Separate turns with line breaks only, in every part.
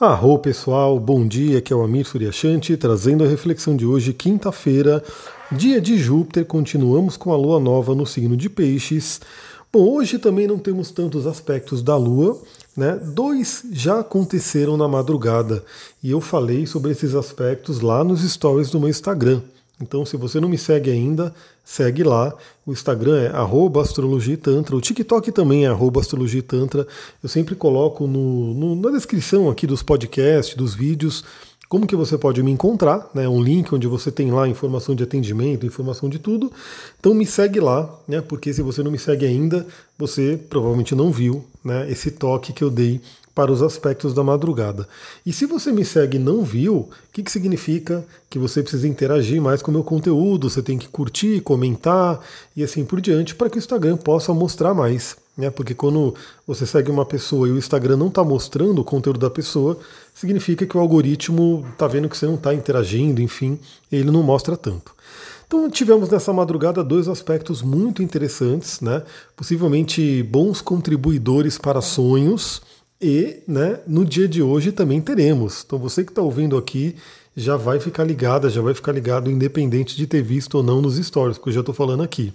Arro pessoal, bom dia, aqui é o Amir Suryashanti, trazendo a reflexão de hoje, quinta-feira, dia de Júpiter, continuamos com a lua nova no signo de Peixes. Bom, hoje também não temos tantos aspectos da lua, né? Dois já aconteceram na madrugada e eu falei sobre esses aspectos lá nos stories do meu Instagram. Então, se você não me segue ainda, segue lá. O Instagram é astrologitantra, o TikTok também é astrologitantra. Eu sempre coloco no, no, na descrição aqui dos podcasts, dos vídeos, como que você pode me encontrar, né? Um link onde você tem lá informação de atendimento, informação de tudo. Então me segue lá, né? Porque se você não me segue ainda, você provavelmente não viu, né? Esse toque que eu dei para os aspectos da madrugada. E se você me segue e não viu, o que, que significa? Que você precisa interagir mais com o meu conteúdo, você tem que curtir, comentar e assim por diante, para que o Instagram possa mostrar mais. Né? Porque quando você segue uma pessoa e o Instagram não está mostrando o conteúdo da pessoa, significa que o algoritmo está vendo que você não está interagindo, enfim, ele não mostra tanto. Então tivemos nessa madrugada dois aspectos muito interessantes, né? Possivelmente bons contribuidores para sonhos e né, no dia de hoje também teremos. Então você que está ouvindo aqui já vai ficar ligada, já vai ficar ligado, independente de ter visto ou não nos stories, porque eu já estou falando aqui.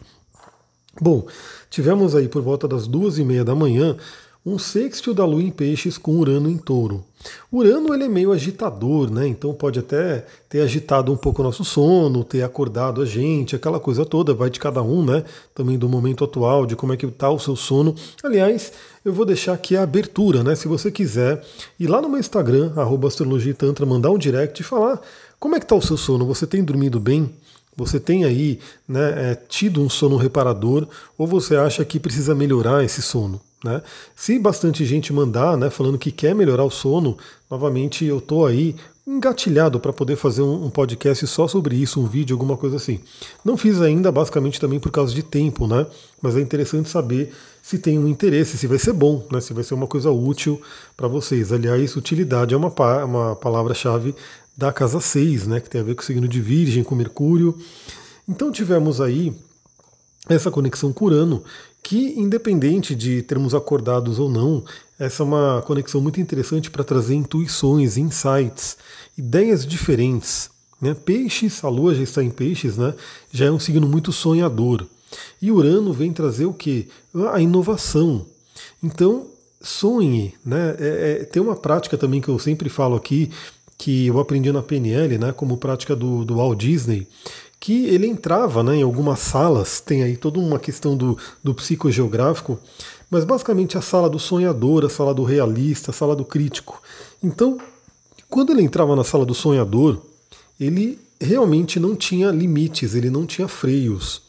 Bom, tivemos aí por volta das duas e meia da manhã um sextil da Lua em Peixes com Urano em Touro. Urano ele é meio agitador, né? Então pode até ter agitado um pouco o nosso sono, ter acordado a gente, aquela coisa toda, vai de cada um, né? Também do momento atual, de como é que está o seu sono. Aliás, eu vou deixar aqui a abertura, né? Se você quiser ir lá no meu Instagram, astrologitantra, mandar um direct e falar como é que está o seu sono, você tem dormido bem? Você tem aí né, é, tido um sono reparador ou você acha que precisa melhorar esse sono? Né? Se bastante gente mandar, né, falando que quer melhorar o sono, novamente eu estou aí engatilhado para poder fazer um, podcast só sobre isso, um vídeo, alguma coisa assim. Não fiz ainda, basicamente também por causa de tempo, né? Mas é interessante saber se tem um interesse, se vai ser bom, né? Se vai ser uma coisa útil para vocês. Aliás, utilidade é uma, uma palavra-chave da casa 6, né? Que tem a ver com o signo de Virgem, com Mercúrio. Então tivemos aí essa conexão com Urano, que independente de termos acordados ou não, essa é uma conexão muito interessante para trazer intuições, insights, ideias diferentes. Né? Peixes, a Lua já está em Peixes, né? já é um signo muito sonhador. E Urano vem trazer o que? A inovação. Então, sonhe. Né? É, é, tem uma prática também que eu sempre falo aqui, que eu aprendi na PNL, né, como prática do, do Walt Disney, que ele entrava né, em algumas salas, tem aí toda uma questão do, do psicogeográfico, mas basicamente a sala do sonhador, a sala do realista, a sala do crítico. Então, quando ele entrava na sala do sonhador, ele realmente não tinha limites, ele não tinha freios.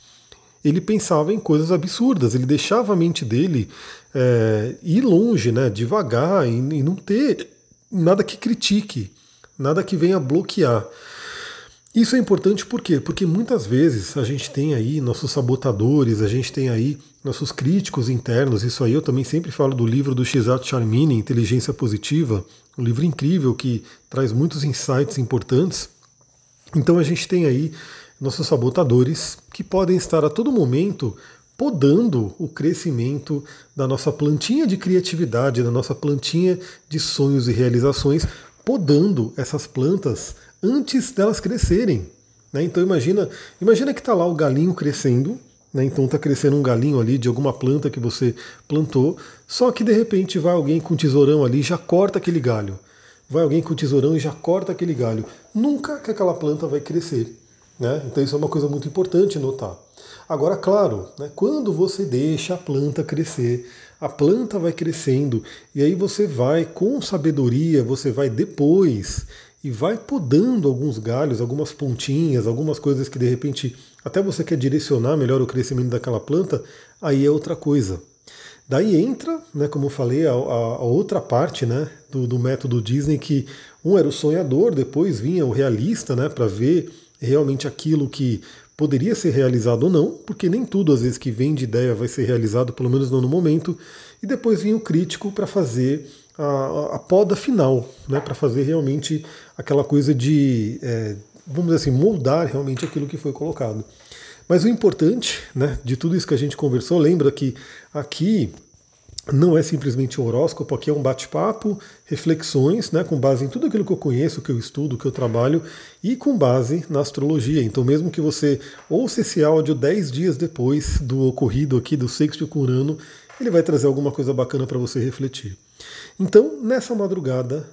Ele pensava em coisas absurdas, ele deixava a mente dele é, ir longe, né, devagar, e, e não ter nada que critique, nada que venha bloquear. Isso é importante por quê? Porque muitas vezes a gente tem aí nossos sabotadores, a gente tem aí nossos críticos internos. Isso aí eu também sempre falo do livro do Shizat Charmini, Inteligência Positiva, um livro incrível que traz muitos insights importantes. Então a gente tem aí nossos sabotadores que podem estar a todo momento podando o crescimento da nossa plantinha de criatividade, da nossa plantinha de sonhos e realizações, podando essas plantas antes delas crescerem. Né? Então imagina, imagina que está lá o galinho crescendo, né? então está crescendo um galinho ali de alguma planta que você plantou, só que de repente vai alguém com tesourão ali e já corta aquele galho. Vai alguém com tesourão e já corta aquele galho. Nunca que aquela planta vai crescer. Né? Então isso é uma coisa muito importante notar. Agora, claro, né, quando você deixa a planta crescer, a planta vai crescendo e aí você vai com sabedoria, você vai depois e vai podando alguns galhos, algumas pontinhas, algumas coisas que de repente até você quer direcionar melhor o crescimento daquela planta, aí é outra coisa. Daí entra, né, como eu falei, a, a, a outra parte né, do, do, método Disney, que um era o sonhador, depois vinha o realista, né, para ver realmente aquilo que poderia ser realizado ou não, porque nem tudo às vezes que vem de ideia vai ser realizado, pelo menos não no momento, e depois vinha o crítico para fazer a, a poda final, né, para fazer realmente aquela coisa de, é, vamos dizer assim, moldar realmente aquilo que foi colocado. Mas o importante né, de tudo isso que a gente conversou, lembra que aqui não é simplesmente um horóscopo, aqui é um bate-papo, reflexões, né, com base em tudo aquilo que eu conheço, que eu estudo, que eu trabalho, e com base na astrologia. Então, mesmo que você ouça esse áudio 10 dias depois do ocorrido aqui do sexto com Urano, ele vai trazer alguma coisa bacana para você refletir. Então, nessa madrugada,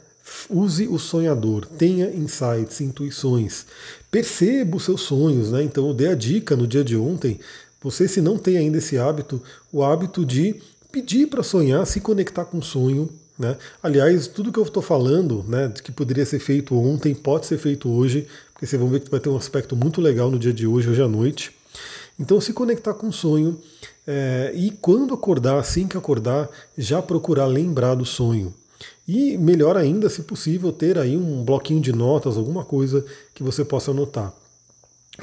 use o sonhador, tenha insights, intuições, perceba os seus sonhos, né? Então, eu dei a dica no dia de ontem, você se não tem ainda esse hábito, o hábito de pedir para sonhar, se conectar com o sonho. Né? Aliás, tudo que eu estou falando, né, que poderia ser feito ontem, pode ser feito hoje, porque vocês vão ver que vai ter um aspecto muito legal no dia de hoje, hoje à noite. Então, se conectar com o sonho é, e quando acordar, assim que acordar, já procurar lembrar do sonho. E melhor ainda, se possível, ter aí um bloquinho de notas, alguma coisa que você possa anotar.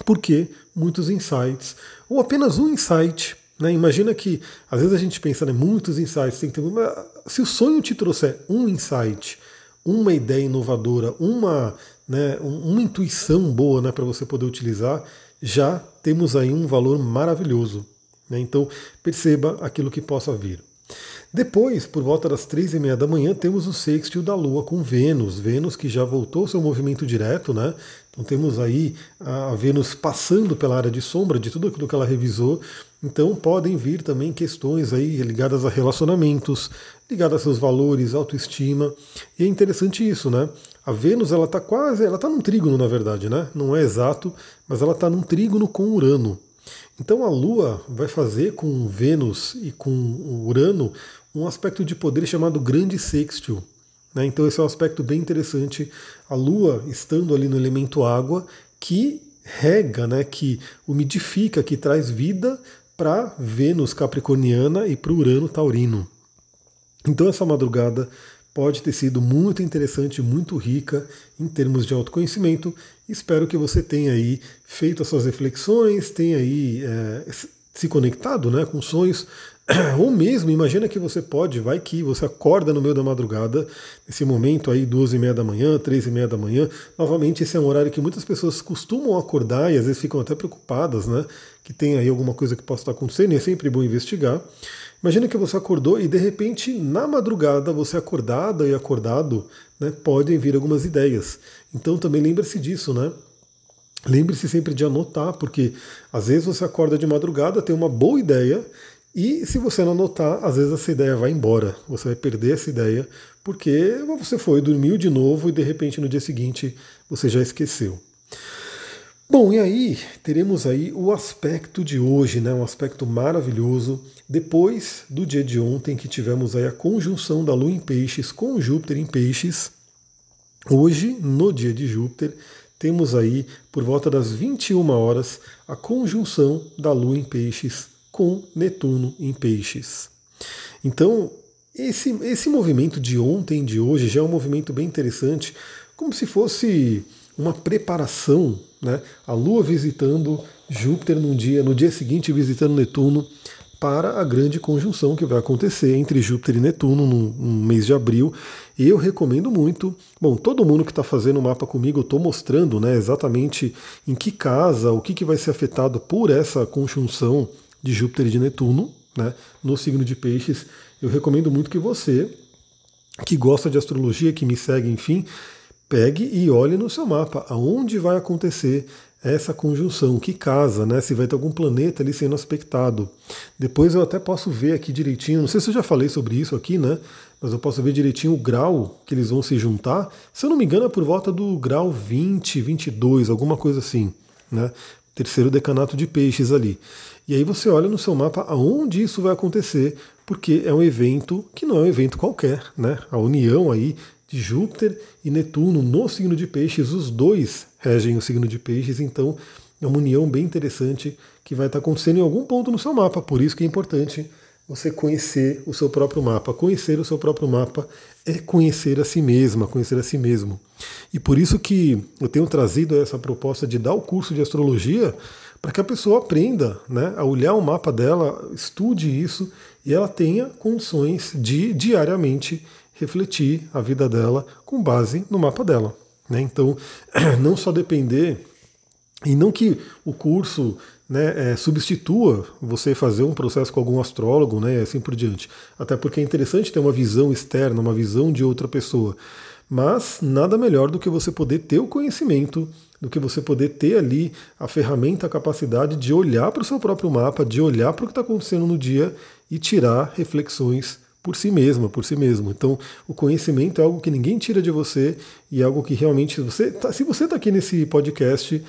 Porque muitos insights, ou apenas um insight, né? Imagina que, às vezes a gente pensa, né, muitos insights, tem que ter, mas se o sonho te trouxer um insight, uma ideia inovadora, uma, né, uma intuição boa né, para você poder utilizar, já temos aí um valor maravilhoso. Né? Então perceba aquilo que possa vir. Depois, por volta das três e meia da manhã, temos o sextil da Lua com Vênus. Vênus que já voltou ao seu movimento direto, né? Então temos aí a Vênus passando pela área de sombra de tudo aquilo que ela revisou. Então podem vir também questões aí ligadas a relacionamentos, ligadas a seus valores, autoestima. E é interessante isso, né? A Vênus ela está quase, ela está num trígono na verdade, né? Não é exato, mas ela está num trígono com Urano. Então a Lua vai fazer com Vênus e com Urano um aspecto de poder chamado grande sextil. Né? Então esse é um aspecto bem interessante. A Lua estando ali no elemento água, que rega, né? que umidifica, que traz vida para Vênus capricorniana e para Urano taurino. Então essa madrugada pode ter sido muito interessante, muito rica em termos de autoconhecimento. Espero que você tenha aí feito as suas reflexões, tenha aí é, se conectado né, com sonhos, ou mesmo, imagina que você pode, vai que você acorda no meio da madrugada, nesse momento aí, duas e meia da manhã, três e meia da manhã, novamente esse é um horário que muitas pessoas costumam acordar e às vezes ficam até preocupadas, né, que tem aí alguma coisa que possa estar acontecendo, e é sempre bom investigar. Imagina que você acordou e de repente, na madrugada, você acordada e acordado, né, podem vir algumas ideias. Então também lembre-se disso, né? Lembre-se sempre de anotar, porque às vezes você acorda de madrugada, tem uma boa ideia, e se você não anotar, às vezes essa ideia vai embora. Você vai perder essa ideia, porque você foi, dormiu de novo e de repente no dia seguinte você já esqueceu. Bom, e aí teremos aí o aspecto de hoje, né? Um aspecto maravilhoso. Depois do dia de ontem que tivemos aí a conjunção da Lua em Peixes com Júpiter em Peixes, hoje, no dia de Júpiter, temos aí, por volta das 21 horas, a conjunção da Lua em Peixes com Netuno em Peixes. Então, esse, esse movimento de ontem, de hoje, já é um movimento bem interessante, como se fosse uma preparação, né? A Lua visitando Júpiter num dia, no dia seguinte visitando Netuno para a grande conjunção que vai acontecer entre Júpiter e Netuno no, no mês de abril. Eu recomendo muito. Bom, todo mundo que está fazendo o mapa comigo, eu estou mostrando né, exatamente em que casa, o que, que vai ser afetado por essa conjunção de Júpiter e de Netuno, né, no signo de Peixes. Eu recomendo muito que você, que gosta de astrologia, que me segue, enfim, pegue e olhe no seu mapa aonde vai acontecer essa conjunção, que casa, né? Se vai ter algum planeta ali sendo aspectado. Depois eu até posso ver aqui direitinho, não sei se eu já falei sobre isso aqui, né? Mas eu posso ver direitinho o grau que eles vão se juntar. Se eu não me engano, é por volta do grau 20, 22, alguma coisa assim, né? Terceiro decanato de peixes ali. E aí você olha no seu mapa aonde isso vai acontecer, porque é um evento que não é um evento qualquer, né? A união aí de Júpiter e Netuno no signo de Peixes, os dois regem o signo de Peixes, então é uma união bem interessante que vai estar acontecendo em algum ponto no seu mapa, por isso que é importante você conhecer o seu próprio mapa. Conhecer o seu próprio mapa é conhecer a si mesma, conhecer a si mesmo. E por isso que eu tenho trazido essa proposta de dar o curso de astrologia para que a pessoa aprenda né, a olhar o mapa dela, estude isso e ela tenha condições de diariamente refletir a vida dela com base no mapa dela. Né? Então, não só depender E não que o curso né, é, substitua você fazer um processo com algum astrólogo, né, assim por diante. Até porque é interessante ter uma visão externa, uma visão de outra pessoa. Mas nada melhor do que você poder ter o conhecimento, do que você poder ter ali a ferramenta, a capacidade de olhar para o seu próprio mapa, de olhar para o que está acontecendo no dia e tirar reflexões por si mesma, por si mesmo. Então, o conhecimento é algo que ninguém tira de você e é algo que realmente você, tá, se você está aqui nesse podcast,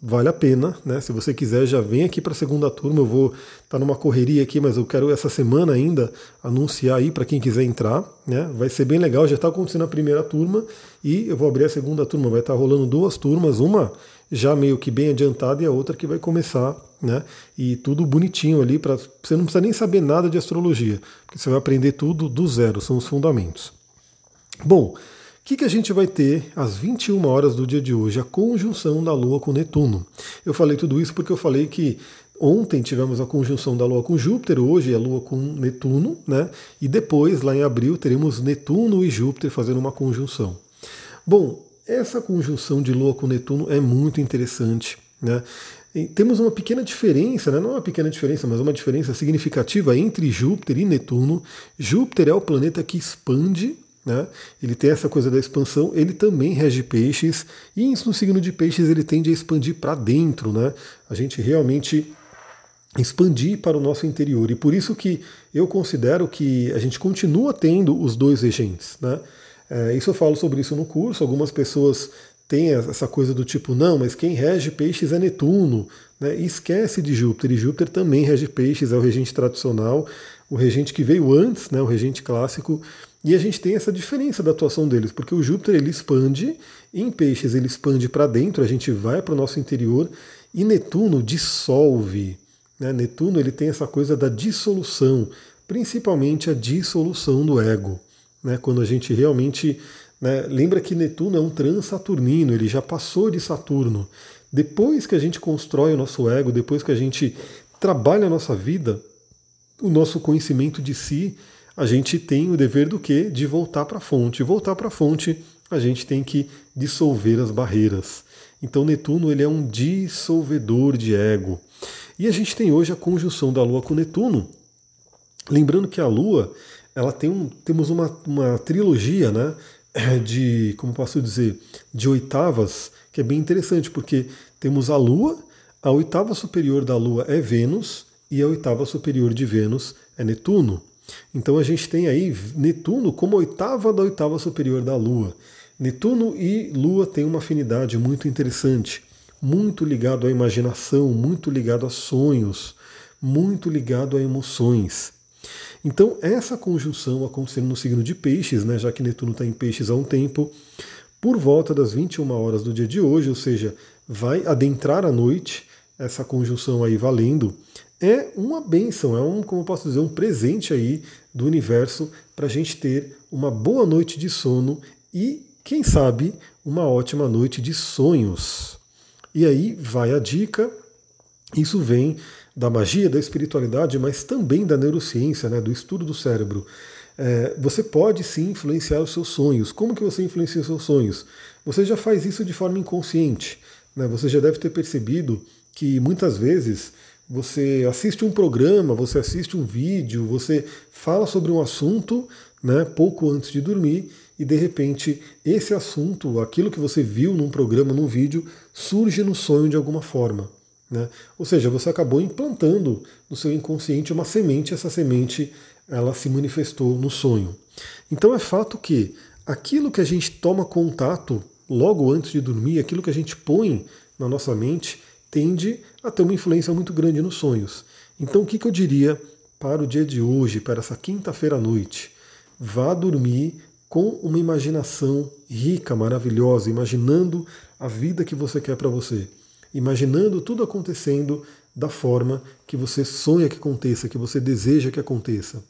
vale a pena, né? Se você quiser, já vem aqui para a segunda turma. Eu vou estar tá numa correria aqui, mas eu quero essa semana ainda anunciar aí para quem quiser entrar, né? Vai ser bem legal. Já está acontecendo a primeira turma e eu vou abrir a segunda turma. Vai estar tá rolando duas turmas, uma já meio que bem adiantada e a outra que vai começar, né? E tudo bonitinho ali para você não precisa nem saber nada de astrologia, porque você vai aprender tudo do zero, são os fundamentos. Bom, que, que a gente vai ter às 21 horas do dia de hoje? A conjunção da Lua com Netuno. Eu falei tudo isso porque eu falei que ontem tivemos a conjunção da Lua com Júpiter, hoje é a Lua com Netuno, né? E depois, lá em abril, teremos Netuno e Júpiter fazendo uma conjunção. Bom, essa conjunção de Lua com Netuno é muito interessante, né? E temos uma pequena diferença, né? não uma pequena diferença, mas uma diferença significativa entre Júpiter e Netuno. Júpiter é o planeta que expande né? Ele tem essa coisa da expansão, ele também rege peixes, e no signo de peixes ele tende a expandir para dentro, né? A gente realmente expandir para o nosso interior. E por isso que eu considero que a gente continua tendo os dois regentes. Né? É, isso eu falo sobre isso no curso. Algumas pessoas têm essa coisa do tipo, não, mas quem rege peixes é Netuno. Né? E esquece de Júpiter. E Júpiter também rege peixes, é o regente tradicional, o regente que veio antes, né? o regente clássico. E a gente tem essa diferença da atuação deles, porque o Júpiter ele expande, em peixes ele expande para dentro, a gente vai para o nosso interior, e Netuno dissolve. Né? Netuno ele tem essa coisa da dissolução, principalmente a dissolução do ego. Né? Quando a gente realmente. Né? Lembra que Netuno é um transaturnino, ele já passou de Saturno. Depois que a gente constrói o nosso ego, depois que a gente trabalha a nossa vida, o nosso conhecimento de si, a gente tem o dever do quê? De voltar para a fonte. Voltar para a fonte, a gente tem que dissolver as barreiras. Então Netuno ele é um dissolvedor de ego. E a gente tem hoje a conjunção da Lua com Netuno. Lembrando que a Lua, ela tem um, temos uma, uma trilogia, né? De, como posso dizer, de oitavas, que é bem interessante, porque temos a Lua, a oitava superior da Lua é Vênus, e a oitava superior de Vênus é Netuno. Então a gente tem aí Netuno como oitava da oitava superior da Lua. Netuno e Lua têm uma afinidade muito interessante, muito ligado à imaginação, muito ligado a sonhos, muito ligado a emoções. Então essa conjunção acontecendo no signo de Peixes, né, já que Netuno está em Peixes há um tempo, por volta das 21 horas do dia de hoje, ou seja, vai adentrar a noite, essa conjunção aí valendo, é uma benção, é um, como eu posso dizer, um presente aí do universo para a gente ter uma boa noite de sono e, quem sabe, uma ótima noite de sonhos. E aí vai a dica, isso vem da magia, da espiritualidade, mas também da neurociência, né, do estudo do cérebro. É, você pode sim influenciar os seus sonhos. Como que você influencia os seus sonhos? Você já faz isso de forma inconsciente. Né? Você já deve ter percebido que muitas vezes você assiste um programa, você assiste um vídeo, você fala sobre um assunto né, pouco antes de dormir e de repente esse assunto, aquilo que você viu num programa, num vídeo, surge no sonho de alguma forma. Né? Ou seja, você acabou implantando no seu inconsciente uma semente, essa semente ela se manifestou no sonho. Então é fato que aquilo que a gente toma contato logo antes de dormir, aquilo que a gente põe na nossa mente, tende a ter uma influência muito grande nos sonhos. Então, o que, que eu diria para o dia de hoje, para essa quinta-feira à noite? Vá dormir com uma imaginação rica, maravilhosa, imaginando a vida que você quer para você, imaginando tudo acontecendo da forma que você sonha que aconteça, que você deseja que aconteça.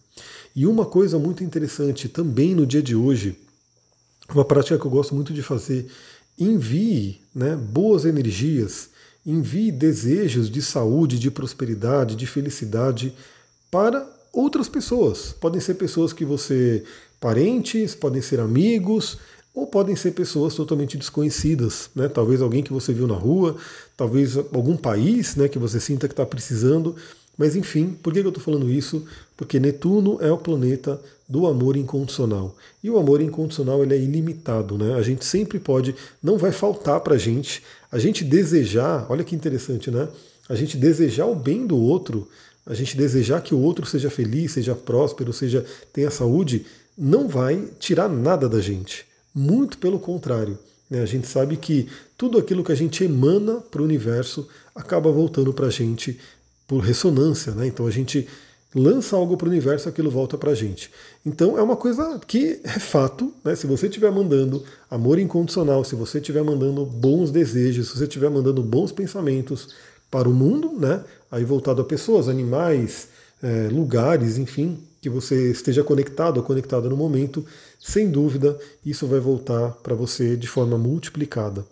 E uma coisa muito interessante também no dia de hoje, uma prática que eu gosto muito de fazer, envie né, boas energias, envie desejos de saúde, de prosperidade, de felicidade para outras pessoas. Podem ser pessoas que você, parentes, podem ser amigos, ou podem ser pessoas totalmente desconhecidas, né? talvez alguém que você viu na rua, talvez algum país né, que você sinta que está precisando. Mas enfim, por que eu estou falando isso? Porque Netuno é o planeta do amor incondicional. E o amor incondicional ele é ilimitado, né? A gente sempre pode, não vai faltar para a gente. A gente desejar, olha que interessante, né? A gente desejar o bem do outro, a gente desejar que o outro seja feliz, seja próspero, seja tenha saúde, não vai tirar nada da gente. Muito pelo contrário. Né? A gente sabe que tudo aquilo que a gente emana para o universo acaba voltando para a gente por ressonância, né? Então a gente lança algo para o universo, aquilo volta para a gente. Então é uma coisa que é fato, né? Se você estiver mandando amor incondicional, se você estiver mandando bons desejos, se você estiver mandando bons pensamentos para o mundo, né? Aí voltado a pessoas, animais, é, lugares, enfim, que você esteja conectado ou conectada no momento, sem dúvida isso vai voltar para você de forma multiplicada.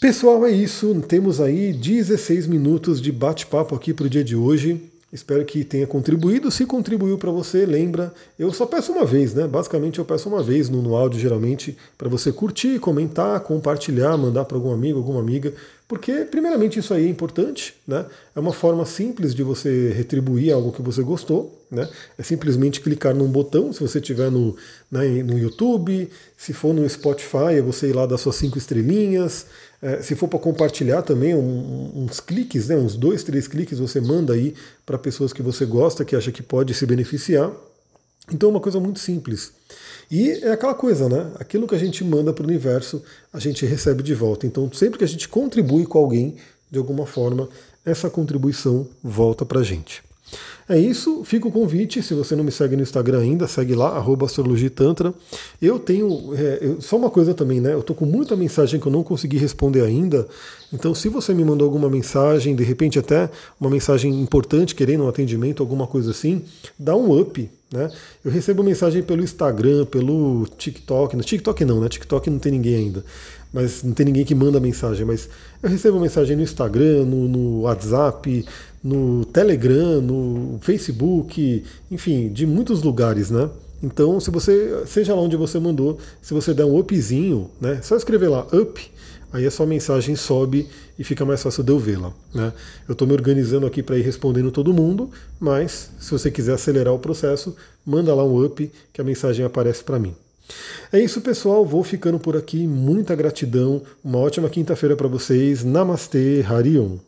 Pessoal, é isso. Temos aí 16 minutos de bate-papo aqui para o dia de hoje. Espero que tenha contribuído. Se contribuiu para você, lembra, eu só peço uma vez, né? Basicamente eu peço uma vez no, no áudio, geralmente, para você curtir, comentar, compartilhar, mandar para algum amigo, alguma amiga, porque, primeiramente, isso aí é importante, né? É uma forma simples de você retribuir algo que você gostou, né? É simplesmente clicar num botão, se você estiver no, né, no YouTube, se for no Spotify, é você ir lá dar suas cinco estrelinhas. É, se for para compartilhar também, um, uns cliques, né, uns dois, três cliques, você manda aí para pessoas que você gosta, que acha que pode se beneficiar. Então é uma coisa muito simples. E é aquela coisa, né? Aquilo que a gente manda para o universo, a gente recebe de volta. Então, sempre que a gente contribui com alguém, de alguma forma, essa contribuição volta para a gente. É isso, fica o convite. Se você não me segue no Instagram ainda, segue lá, astrologitantra. Eu tenho. É, eu, só uma coisa também, né? Eu tô com muita mensagem que eu não consegui responder ainda. Então, se você me mandou alguma mensagem, de repente até uma mensagem importante, querendo um atendimento, alguma coisa assim, dá um up. Né? Eu recebo mensagem pelo Instagram, pelo TikTok. No TikTok não, né? TikTok não tem ninguém ainda. Mas não tem ninguém que manda mensagem. Mas eu recebo mensagem no Instagram, no, no WhatsApp, no Telegram, no Facebook, enfim, de muitos lugares, né? Então, se você, seja lá onde você mandou, se você der um upzinho, né? Só escrever lá up, aí a sua mensagem sobe e fica mais fácil de eu vê-la. Né? Eu estou me organizando aqui para ir respondendo todo mundo, mas se você quiser acelerar o processo, manda lá um up que a mensagem aparece para mim. É isso, pessoal. Vou ficando por aqui. Muita gratidão. Uma ótima quinta-feira para vocês. Namastê, Harion.